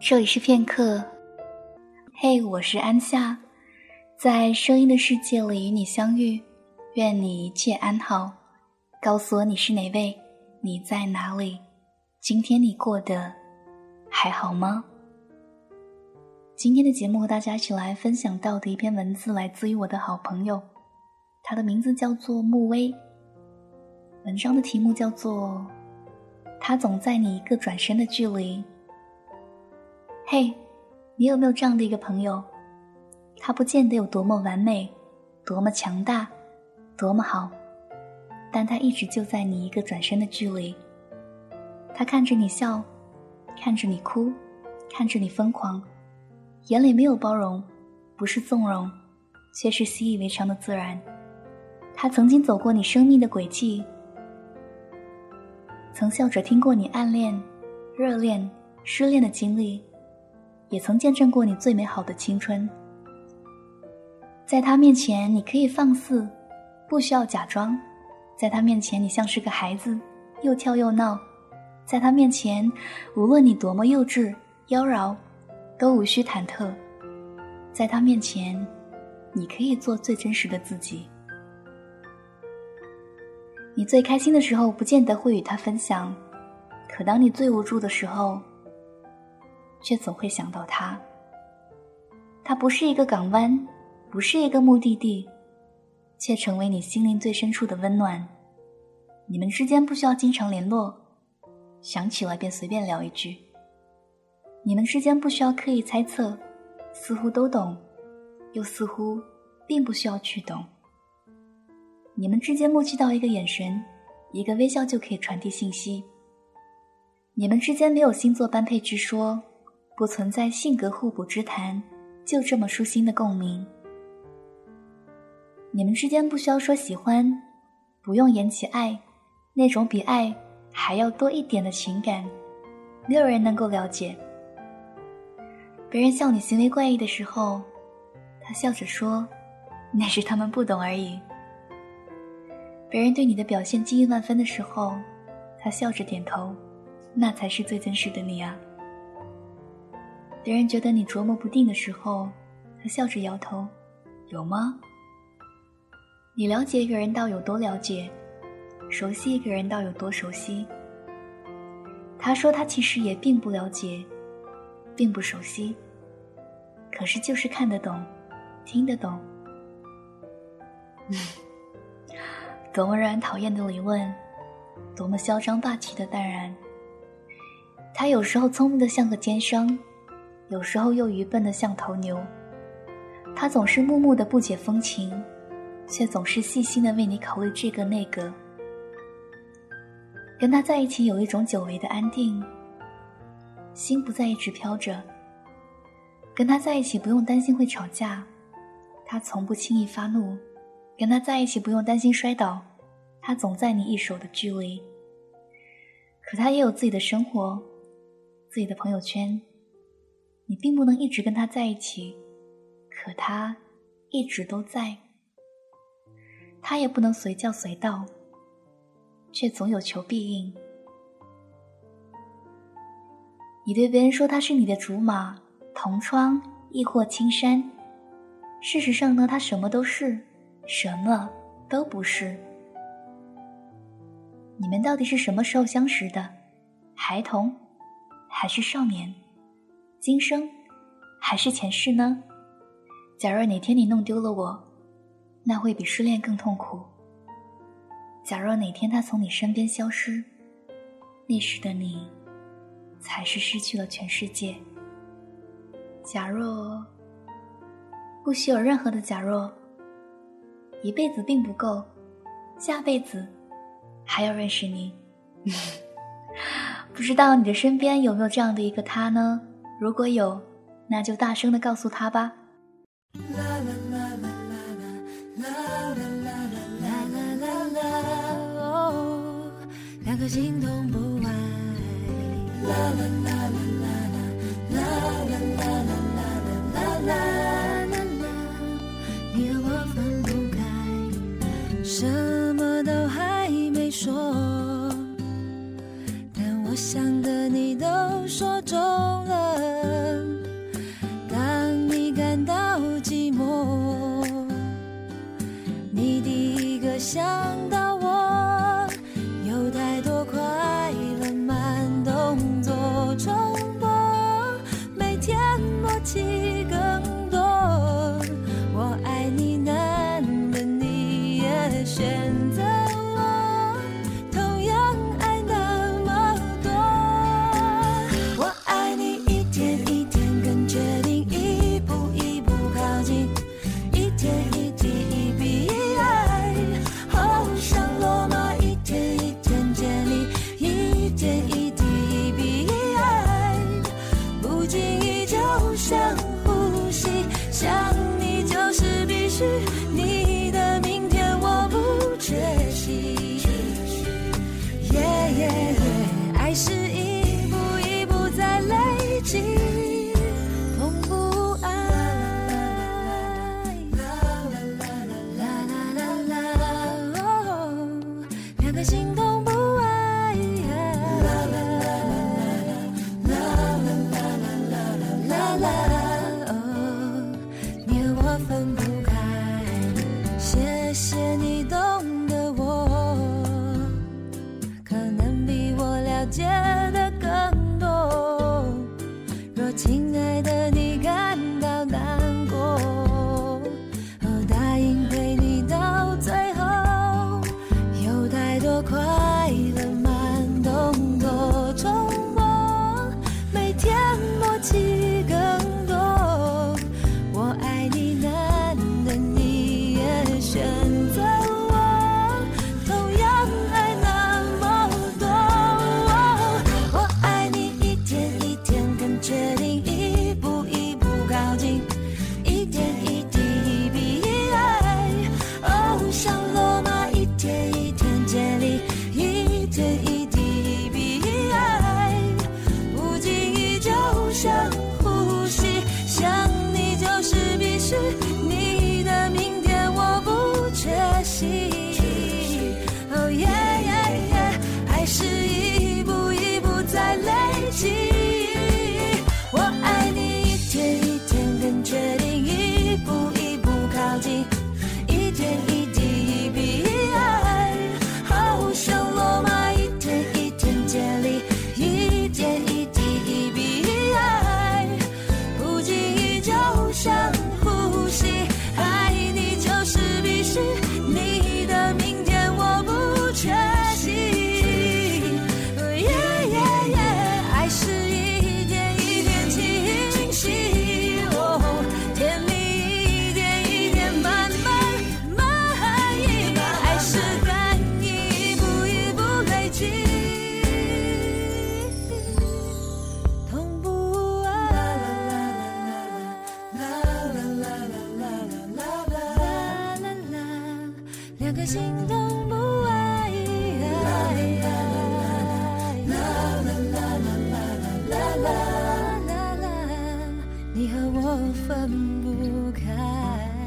这里是片刻，嘿，我是安夏，在声音的世界里与你相遇，愿你一切安好。告诉我你是哪位，你在哪里？今天你过得还好吗？今天的节目和大家一起来分享到的一篇文字，来自于我的好朋友，他的名字叫做穆威。文章的题目叫做《他总在你一个转身的距离》。嘿，你有没有这样的一个朋友？他不见得有多么完美，多么强大，多么好，但他一直就在你一个转身的距离。他看着你笑，看着你哭，看着你疯狂，眼里没有包容，不是纵容，却是习以为常的自然。他曾经走过你生命的轨迹，曾笑着听过你暗恋、热恋、失恋的经历。也曾见证过你最美好的青春，在他面前你可以放肆，不需要假装；在他面前你像是个孩子，又跳又闹；在他面前，无论你多么幼稚妖娆，都无需忐忑；在他面前，你可以做最真实的自己。你最开心的时候，不见得会与他分享；可当你最无助的时候，却总会想到他。他不是一个港湾，不是一个目的地，却成为你心灵最深处的温暖。你们之间不需要经常联络，想起了便随便聊一句。你们之间不需要刻意猜测，似乎都懂，又似乎并不需要去懂。你们之间默契到一个眼神，一个微笑就可以传递信息。你们之间没有星座般配之说。不存在性格互补之谈，就这么舒心的共鸣。你们之间不需要说喜欢，不用言起爱，那种比爱还要多一点的情感，没有人能够了解。别人笑你行为怪异的时候，他笑着说：“那是他们不懂而已。”别人对你的表现惊异万分的时候，他笑着点头：“那才是最真实的你啊。”别人觉得你琢磨不定的时候，他笑着摇头：“有吗？”你了解一个人到有多了解，熟悉一个人到有多熟悉。他说他其实也并不了解，并不熟悉，可是就是看得懂，听得懂。嗯，多么让人讨厌的理论，多么嚣张霸气的淡然。他有时候聪明的像个奸商。有时候又愚笨的像头牛，他总是木木的不解风情，却总是细心的为你考虑这个那个。跟他在一起有一种久违的安定，心不再一直飘着。跟他在一起不用担心会吵架，他从不轻易发怒。跟他在一起不用担心摔倒，他总在你一手的距离。可他也有自己的生活，自己的朋友圈。你并不能一直跟他在一起，可他一直都在。他也不能随叫随到，却总有求必应。你对别人说他是你的竹马、同窗，亦或青山。事实上呢，他什么都是，什么都不是。你们到底是什么时候相识的？孩童，还是少年？今生，还是前世呢？假若哪天你弄丢了我，那会比失恋更痛苦。假若哪天他从你身边消失，那时的你，才是失去了全世界。假若，不需有任何的假若，一辈子并不够，下辈子还要认识你。不知道你的身边有没有这样的一个他呢？如果有，那就大声的告诉他吧。两颗心同步爱。啦啦啦啦啦啦啦啦啦啦啦啦啦，你和我分不开，什么都还没说，但我想的你都说中。深呼吸想分不开。谢谢你的分不开。